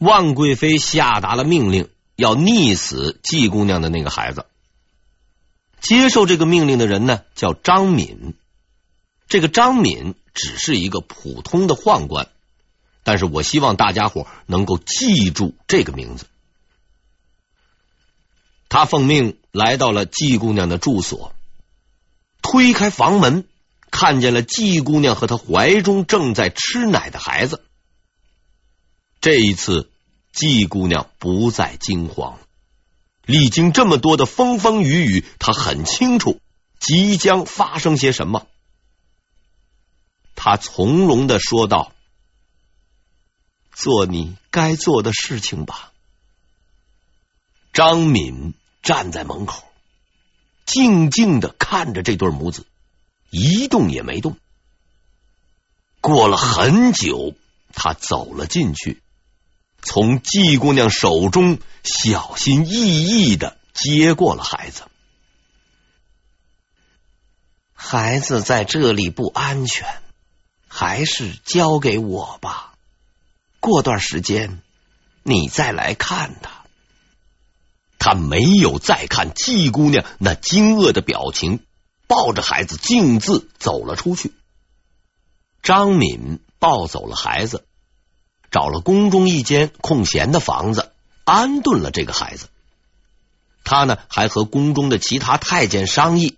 万贵妃下达了命令，要溺死季姑娘的那个孩子。接受这个命令的人呢，叫张敏。这个张敏只是一个普通的宦官，但是我希望大家伙能够记住这个名字。他奉命来到了季姑娘的住所，推开房门，看见了季姑娘和她怀中正在吃奶的孩子。这一次，季姑娘不再惊慌。历经这么多的风风雨雨，她很清楚即将发生些什么。她从容的说道：“做你该做的事情吧。”张敏站在门口，静静的看着这对母子，一动也没动。过了很久，他走了进去。从季姑娘手中小心翼翼的接过了孩子。孩子在这里不安全，还是交给我吧。过段时间你再来看他。他没有再看季姑娘那惊愕的表情，抱着孩子径自走了出去。张敏抱走了孩子。找了宫中一间空闲的房子，安顿了这个孩子。他呢，还和宫中的其他太监商议，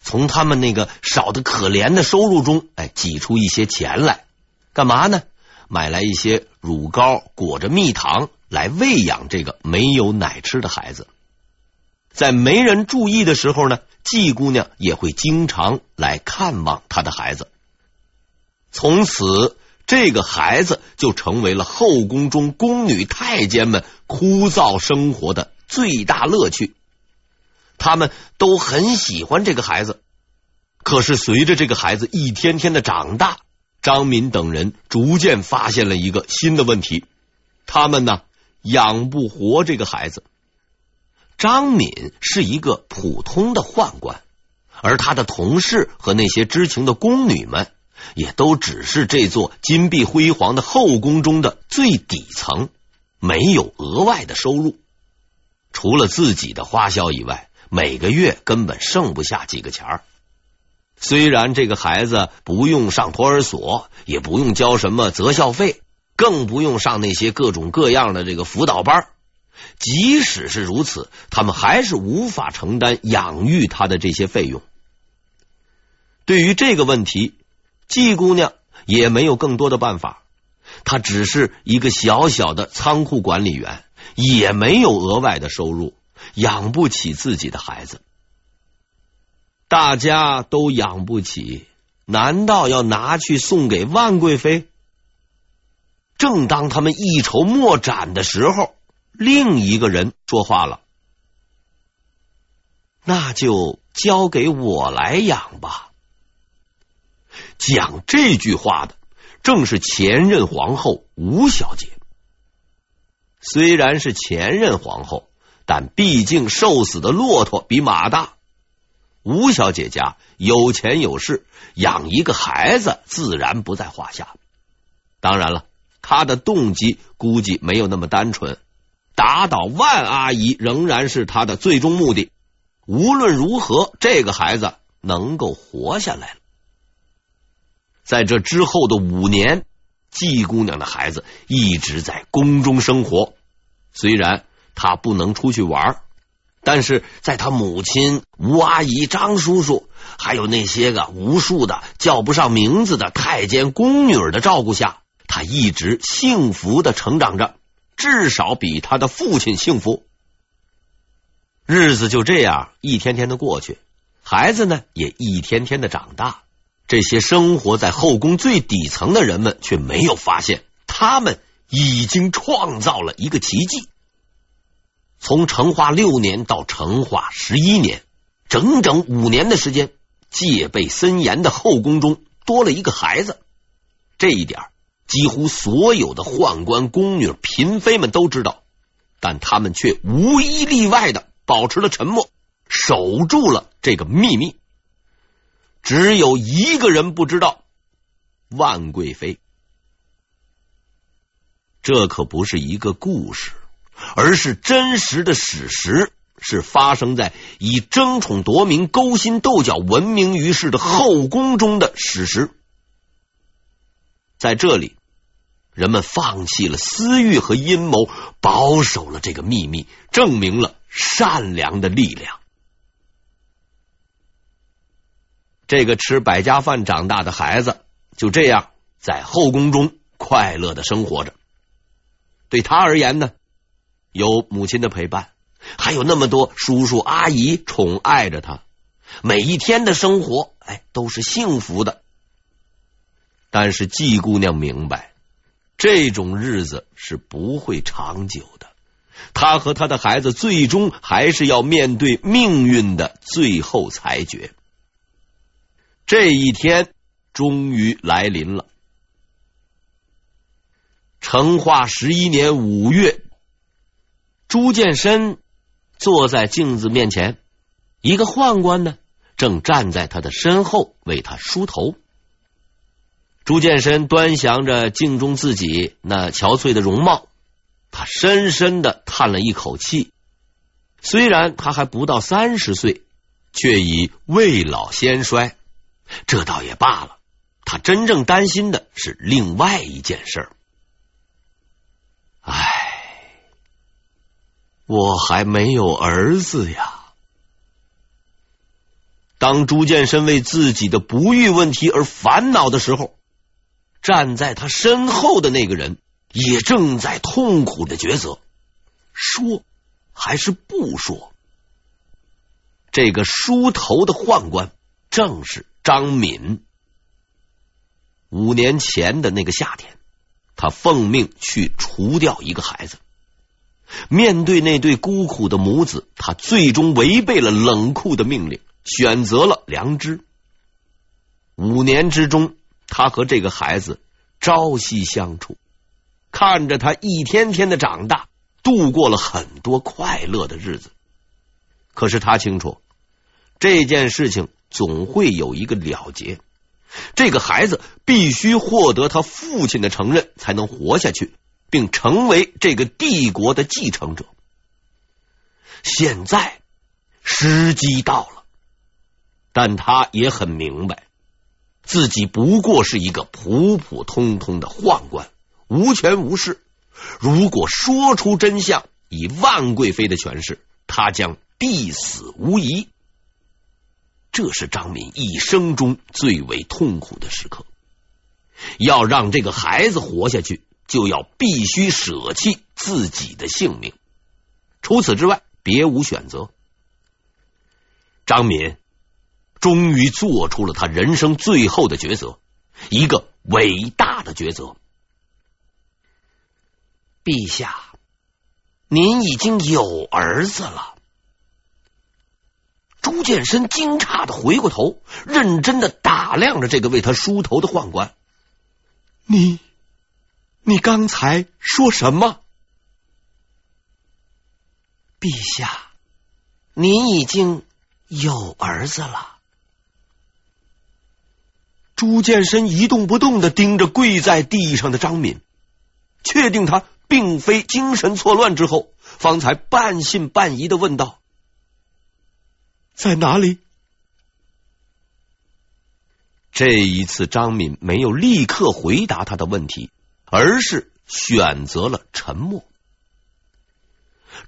从他们那个少得可怜的收入中，哎，挤出一些钱来，干嘛呢？买来一些乳膏，裹着蜜糖来喂养这个没有奶吃的孩子。在没人注意的时候呢，季姑娘也会经常来看望她的孩子。从此。这个孩子就成为了后宫中宫女太监们枯燥生活的最大乐趣，他们都很喜欢这个孩子。可是随着这个孩子一天天的长大，张敏等人逐渐发现了一个新的问题：他们呢，养不活这个孩子。张敏是一个普通的宦官，而他的同事和那些知情的宫女们。也都只是这座金碧辉煌的后宫中的最底层，没有额外的收入，除了自己的花销以外，每个月根本剩不下几个钱儿。虽然这个孩子不用上托儿所，也不用交什么择校费，更不用上那些各种各样的这个辅导班，即使是如此，他们还是无法承担养育他的这些费用。对于这个问题，季姑娘也没有更多的办法，她只是一个小小的仓库管理员，也没有额外的收入，养不起自己的孩子。大家都养不起，难道要拿去送给万贵妃？正当他们一筹莫展的时候，另一个人说话了：“那就交给我来养吧。”讲这句话的正是前任皇后吴小姐。虽然是前任皇后，但毕竟瘦死的骆驼比马大。吴小姐家有钱有势，养一个孩子自然不在话下。当然了，她的动机估计没有那么单纯。打倒万阿姨仍然是她的最终目的。无论如何，这个孩子能够活下来了。在这之后的五年，季姑娘的孩子一直在宫中生活。虽然她不能出去玩，但是在她母亲吴阿姨、张叔叔，还有那些个无数的叫不上名字的太监宫女儿的照顾下，她一直幸福的成长着，至少比她的父亲幸福。日子就这样一天天的过去，孩子呢也一天天的长大。这些生活在后宫最底层的人们却没有发现，他们已经创造了一个奇迹。从成化六年到成化十一年，整整五年的时间，戒备森严的后宫中多了一个孩子。这一点几乎所有的宦官、宫女、嫔妃们都知道，但他们却无一例外的保持了沉默，守住了这个秘密。只有一个人不知道，万贵妃。这可不是一个故事，而是真实的史实，是发生在以争宠夺名、勾心斗角闻名于世的后宫中的史实。在这里，人们放弃了私欲和阴谋，保守了这个秘密，证明了善良的力量。这个吃百家饭长大的孩子，就这样在后宫中快乐的生活着。对他而言呢，有母亲的陪伴，还有那么多叔叔阿姨宠爱着他，每一天的生活，哎，都是幸福的。但是季姑娘明白，这种日子是不会长久的。她和她的孩子最终还是要面对命运的最后裁决。这一天终于来临了。成化十一年五月，朱见深坐在镜子面前，一个宦官呢，正站在他的身后为他梳头。朱见深端详着镜中自己那憔悴的容貌，他深深的叹了一口气。虽然他还不到三十岁，却已未老先衰。这倒也罢了，他真正担心的是另外一件事儿。唉，我还没有儿子呀。当朱见深为自己的不育问题而烦恼的时候，站在他身后的那个人也正在痛苦的抉择：说还是不说？这个梳头的宦官正是。张敏，五年前的那个夏天，他奉命去除掉一个孩子。面对那对孤苦的母子，他最终违背了冷酷的命令，选择了良知。五年之中，他和这个孩子朝夕相处，看着他一天天的长大，度过了很多快乐的日子。可是他清楚这件事情。总会有一个了结。这个孩子必须获得他父亲的承认，才能活下去，并成为这个帝国的继承者。现在时机到了，但他也很明白，自己不过是一个普普通通的宦官，无权无势。如果说出真相，以万贵妃的权势，他将必死无疑。这是张敏一生中最为痛苦的时刻。要让这个孩子活下去，就要必须舍弃自己的性命。除此之外，别无选择。张敏终于做出了他人生最后的抉择，一个伟大的抉择。陛下，您已经有儿子了。朱见深惊诧的回过头，认真的打量着这个为他梳头的宦官。你，你刚才说什么？陛下，您已经有儿子了。朱见深一动不动的盯着跪在地上的张敏，确定他并非精神错乱之后，方才半信半疑的问道。在哪里？这一次，张敏没有立刻回答他的问题，而是选择了沉默。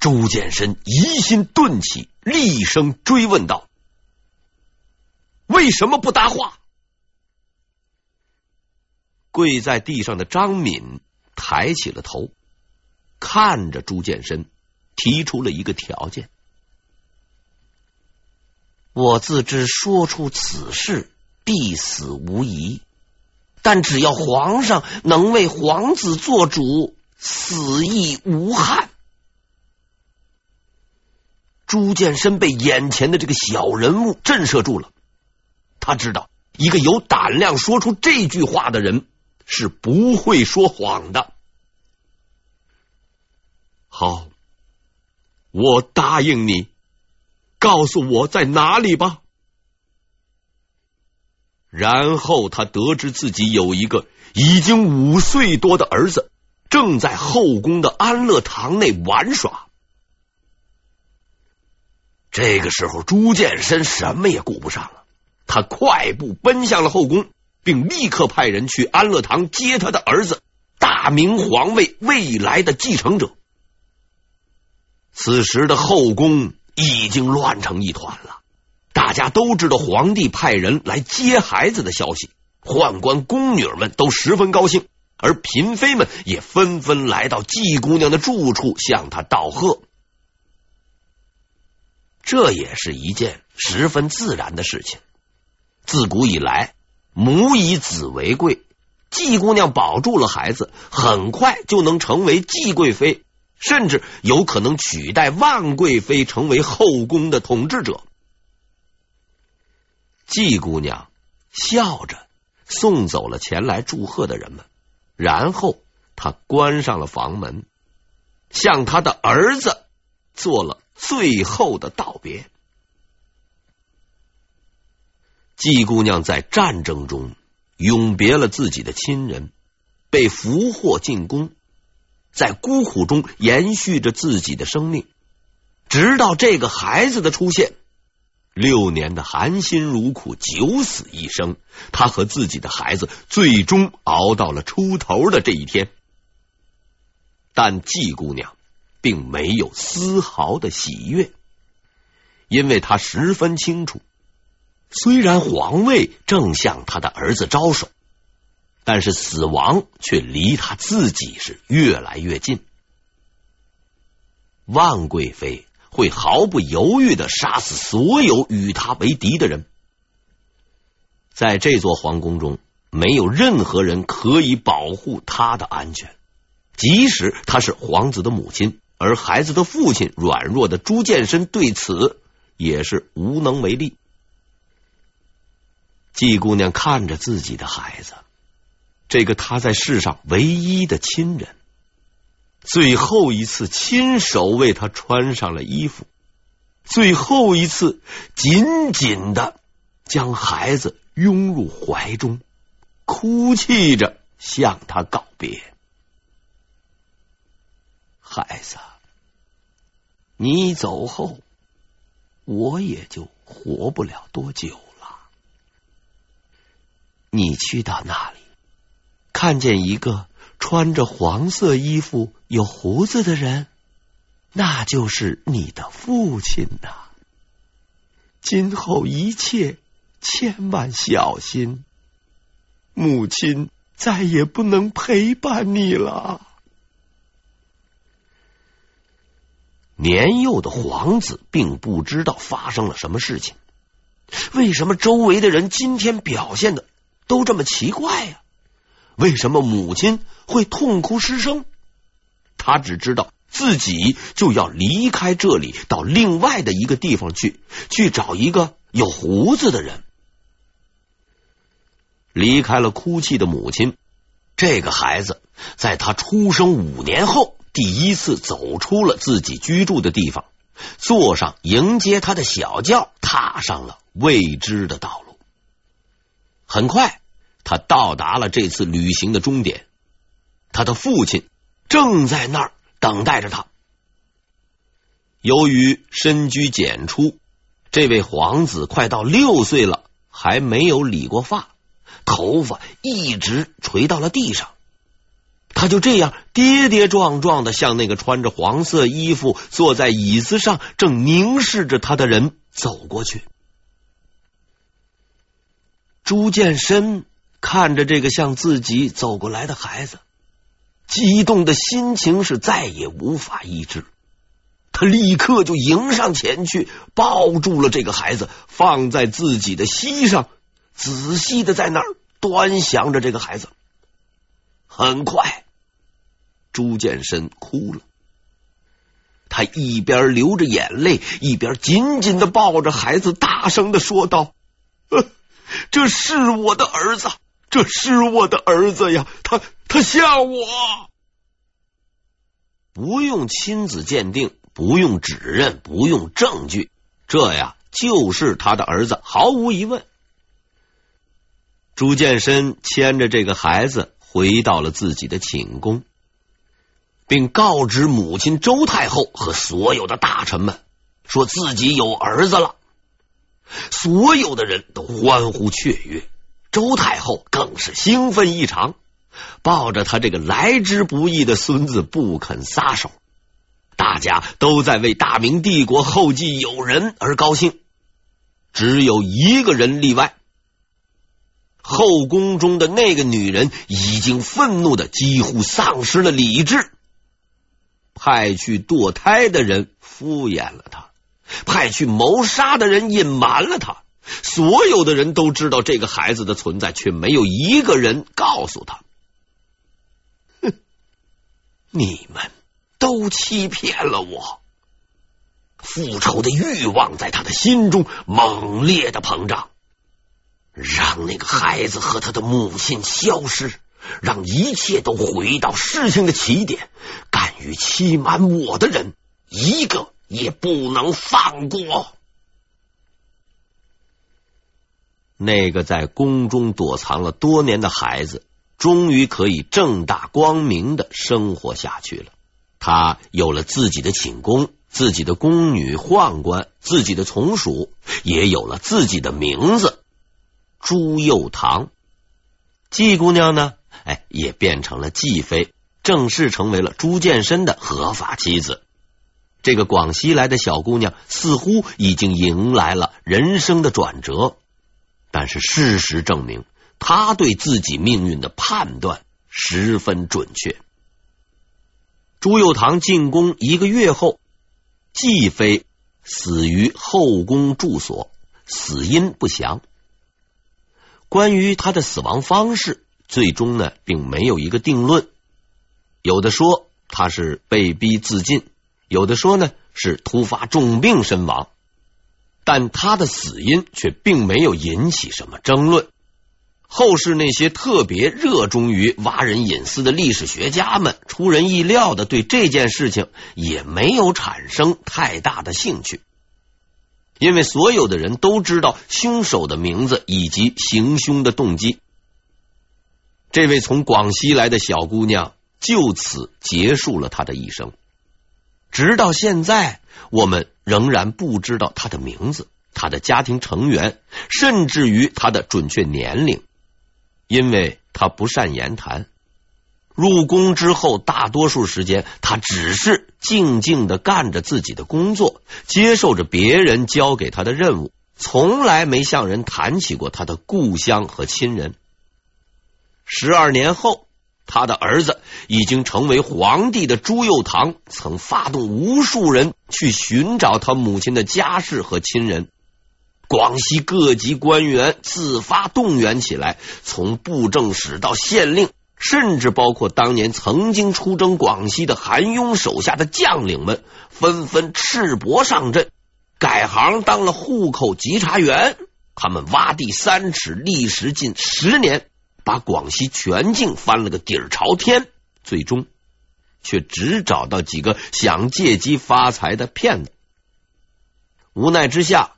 朱建深疑心顿起，厉声追问道：“为什么不答话？”跪在地上的张敏抬起了头，看着朱建深，提出了一个条件。我自知说出此事必死无疑，但只要皇上能为皇子做主，死亦无憾。朱见深被眼前的这个小人物震慑住了，他知道一个有胆量说出这句话的人是不会说谎的。好，我答应你。告诉我在哪里吧。然后他得知自己有一个已经五岁多的儿子，正在后宫的安乐堂内玩耍。这个时候，朱见深什么也顾不上了，他快步奔向了后宫，并立刻派人去安乐堂接他的儿子，大明皇位未来的继承者。此时的后宫已经乱成一团了，大家都知道皇帝派人来接孩子的消息，宦官宫女们都十分高兴，而嫔妃们也纷纷来到季姑娘的住处向她道贺。这也是一件十分自然的事情。自古以来，母以子为贵，季姑娘保住了孩子，很快就能成为季贵妃，甚至有可能取代万贵妃，成为后宫的统治者。季姑娘笑着送走了前来祝贺的人们，然后她关上了房门，向她的儿子做了。最后的道别。季姑娘在战争中永别了自己的亲人，被俘获进宫，在孤苦中延续着自己的生命，直到这个孩子的出现。六年的含辛茹苦，九死一生，他和自己的孩子最终熬到了出头的这一天。但季姑娘。并没有丝毫的喜悦，因为她十分清楚，虽然皇位正向他的儿子招手，但是死亡却离他自己是越来越近。万贵妃会毫不犹豫的杀死所有与他为敌的人，在这座皇宫中，没有任何人可以保护他的安全，即使他是皇子的母亲。而孩子的父亲软弱的朱见深对此也是无能为力。季姑娘看着自己的孩子，这个他在世上唯一的亲人，最后一次亲手为他穿上了衣服，最后一次紧紧的将孩子拥入怀中，哭泣着向他告别。孩子，你走后，我也就活不了多久了。你去到那里，看见一个穿着黄色衣服、有胡子的人，那就是你的父亲呐。今后一切千万小心，母亲再也不能陪伴你了。年幼的皇子并不知道发生了什么事情，为什么周围的人今天表现的都这么奇怪呀？为什么母亲会痛哭失声？他只知道自己就要离开这里，到另外的一个地方去，去找一个有胡子的人。离开了哭泣的母亲，这个孩子在他出生五年后。第一次走出了自己居住的地方，坐上迎接他的小轿，踏上了未知的道路。很快，他到达了这次旅行的终点。他的父亲正在那儿等待着他。由于深居简出，这位皇子快到六岁了，还没有理过发，头发一直垂到了地上。他就这样跌跌撞撞的向那个穿着黄色衣服、坐在椅子上正凝视着他的人走过去。朱见深看着这个向自己走过来的孩子，激动的心情是再也无法抑制。他立刻就迎上前去，抱住了这个孩子，放在自己的膝上，仔细的在那儿端详着这个孩子。很快。朱建深哭了，他一边流着眼泪，一边紧紧的抱着孩子，大声的说道：“这是我的儿子，这是我的儿子呀！他他像我，不用亲子鉴定，不用指认，不用证据，这呀就是他的儿子，毫无疑问。”朱建深牵着这个孩子回到了自己的寝宫。并告知母亲周太后和所有的大臣们，说自己有儿子了。所有的人都欢呼雀跃，周太后更是兴奋异常，抱着他这个来之不易的孙子不肯撒手。大家都在为大明帝国后继有人而高兴，只有一个人例外。后宫中的那个女人已经愤怒的几乎丧失了理智，派去堕胎的人敷衍了她，派去谋杀的人隐瞒了她，所有的人都知道这个孩子的存在，却没有一个人告诉他。哼，你们都欺骗了我！复仇的欲望在他的心中猛烈的膨胀。让那个孩子和他的母亲消失，让一切都回到事情的起点。敢于欺瞒我的人，一个也不能放过。那个在宫中躲藏了多年的孩子，终于可以正大光明的生活下去了。他有了自己的寝宫，自己的宫女、宦官，自己的从属，也有了自己的名字。朱佑樘，季姑娘呢？哎，也变成了季妃，正式成为了朱见深的合法妻子。这个广西来的小姑娘似乎已经迎来了人生的转折，但是事实证明，他对自己命运的判断十分准确。朱佑樘进宫一个月后，继妃死于后宫住所，死因不详。关于他的死亡方式，最终呢，并没有一个定论。有的说他是被逼自尽，有的说呢是突发重病身亡，但他的死因却并没有引起什么争论。后世那些特别热衷于挖人隐私的历史学家们，出人意料的对这件事情也没有产生太大的兴趣。因为所有的人都知道凶手的名字以及行凶的动机，这位从广西来的小姑娘就此结束了她的一生。直到现在，我们仍然不知道他的名字、他的家庭成员，甚至于他的准确年龄，因为他不善言谈。入宫之后，大多数时间他只是静静的干着自己的工作，接受着别人交给他的任务，从来没向人谈起过他的故乡和亲人。十二年后，他的儿子已经成为皇帝的朱佑樘，曾发动无数人去寻找他母亲的家世和亲人。广西各级官员自发动员起来，从布政使到县令。甚至包括当年曾经出征广西的韩雍手下的将领们，纷纷赤膊上阵，改行当了户口稽查员。他们挖地三尺，历时近十年，把广西全境翻了个底儿朝天，最终却只找到几个想借机发财的骗子。无奈之下。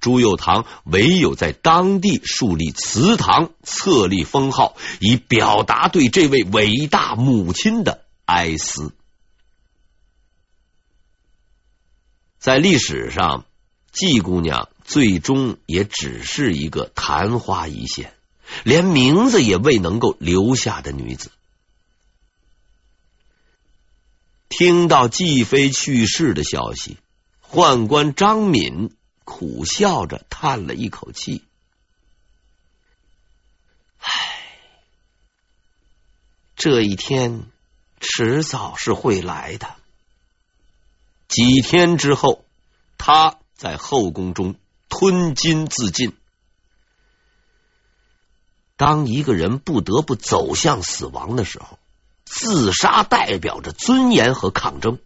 朱佑樘唯有在当地树立祠堂，册立封号，以表达对这位伟大母亲的哀思。在历史上，季姑娘最终也只是一个昙花一现，连名字也未能够留下的女子。听到季妃去世的消息，宦官张敏。苦笑着叹了一口气，唉，这一天迟早是会来的。几天之后，他在后宫中吞金自尽。当一个人不得不走向死亡的时候，自杀代表着尊严和抗争。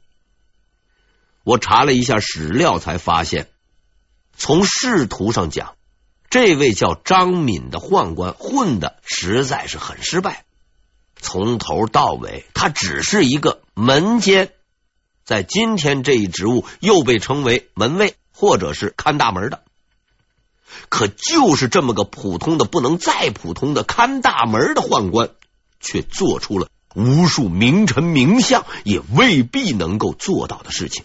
我查了一下史料，才发现。从仕途上讲，这位叫张敏的宦官混的实在是很失败。从头到尾，他只是一个门监，在今天这一职务又被称为门卫或者是看大门的。可就是这么个普通的不能再普通的看大门的宦官，却做出了无数名臣名相也未必能够做到的事情。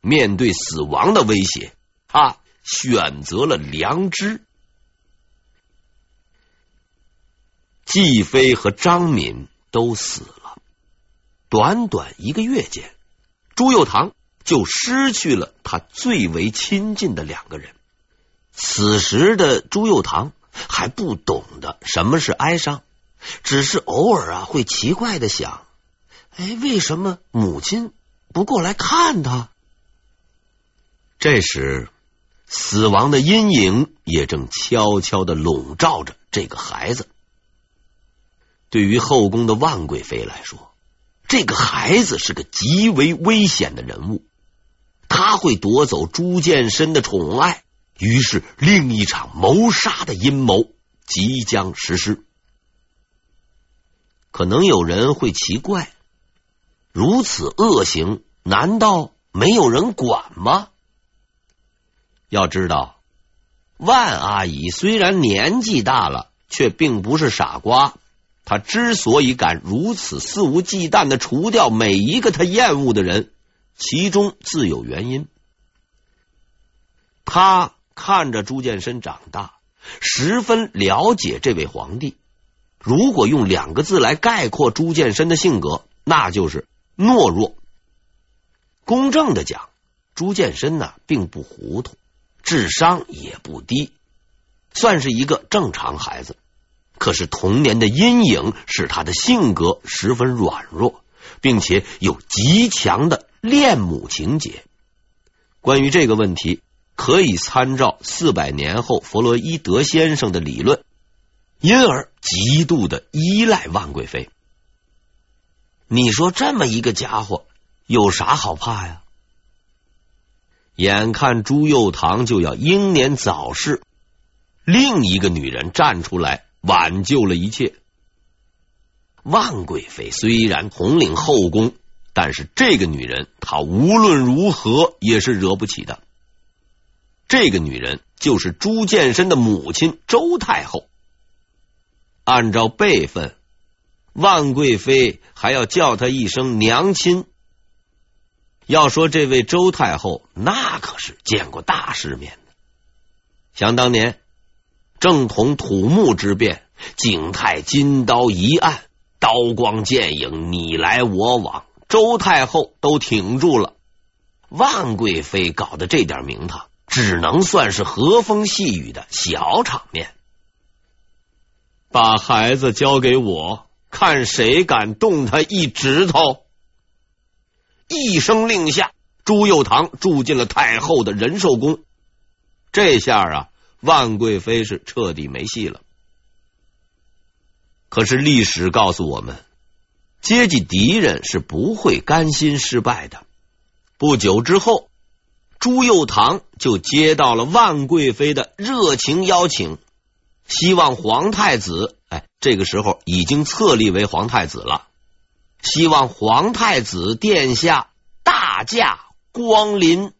面对死亡的威胁，他选择了良知。季飞和张敏都死了，短短一个月间，朱佑堂就失去了他最为亲近的两个人。此时的朱佑堂还不懂得什么是哀伤，只是偶尔啊会奇怪的想：哎，为什么母亲不过来看他？这时，死亡的阴影也正悄悄的笼罩着这个孩子。对于后宫的万贵妃来说，这个孩子是个极为危险的人物，他会夺走朱见深的宠爱。于是，另一场谋杀的阴谋即将实施。可能有人会奇怪，如此恶行，难道没有人管吗？要知道，万阿姨虽然年纪大了，却并不是傻瓜。她之所以敢如此肆无忌惮的除掉每一个她厌恶的人，其中自有原因。她看着朱见深长大，十分了解这位皇帝。如果用两个字来概括朱见深的性格，那就是懦弱。公正的讲，朱见深呢并不糊涂，智商也不低，算是一个正常孩子。可是童年的阴影使他的性格十分软弱，并且有极强的恋母情结。关于这个问题，可以参照四百年后弗洛伊德先生的理论，因而极度的依赖万贵妃。你说这么一个家伙有啥好怕呀？眼看朱佑堂就要英年早逝，另一个女人站出来。挽救了一切。万贵妃虽然统领后宫，但是这个女人她无论如何也是惹不起的。这个女人就是朱见深的母亲周太后。按照辈分，万贵妃还要叫她一声娘亲。要说这位周太后，那可是见过大世面的。想当年。正统土木之变，景泰金刀一案，刀光剑影，你来我往，周太后都挺住了。万贵妃搞的这点名堂，只能算是和风细雨的小场面。把孩子交给我，看谁敢动他一指头！一声令下，朱佑堂住进了太后的仁寿宫。这下啊。万贵妃是彻底没戏了。可是历史告诉我们，接济敌人是不会甘心失败的。不久之后，朱佑堂就接到了万贵妃的热情邀请，希望皇太子，哎，这个时候已经册立为皇太子了，希望皇太子殿下大驾光临。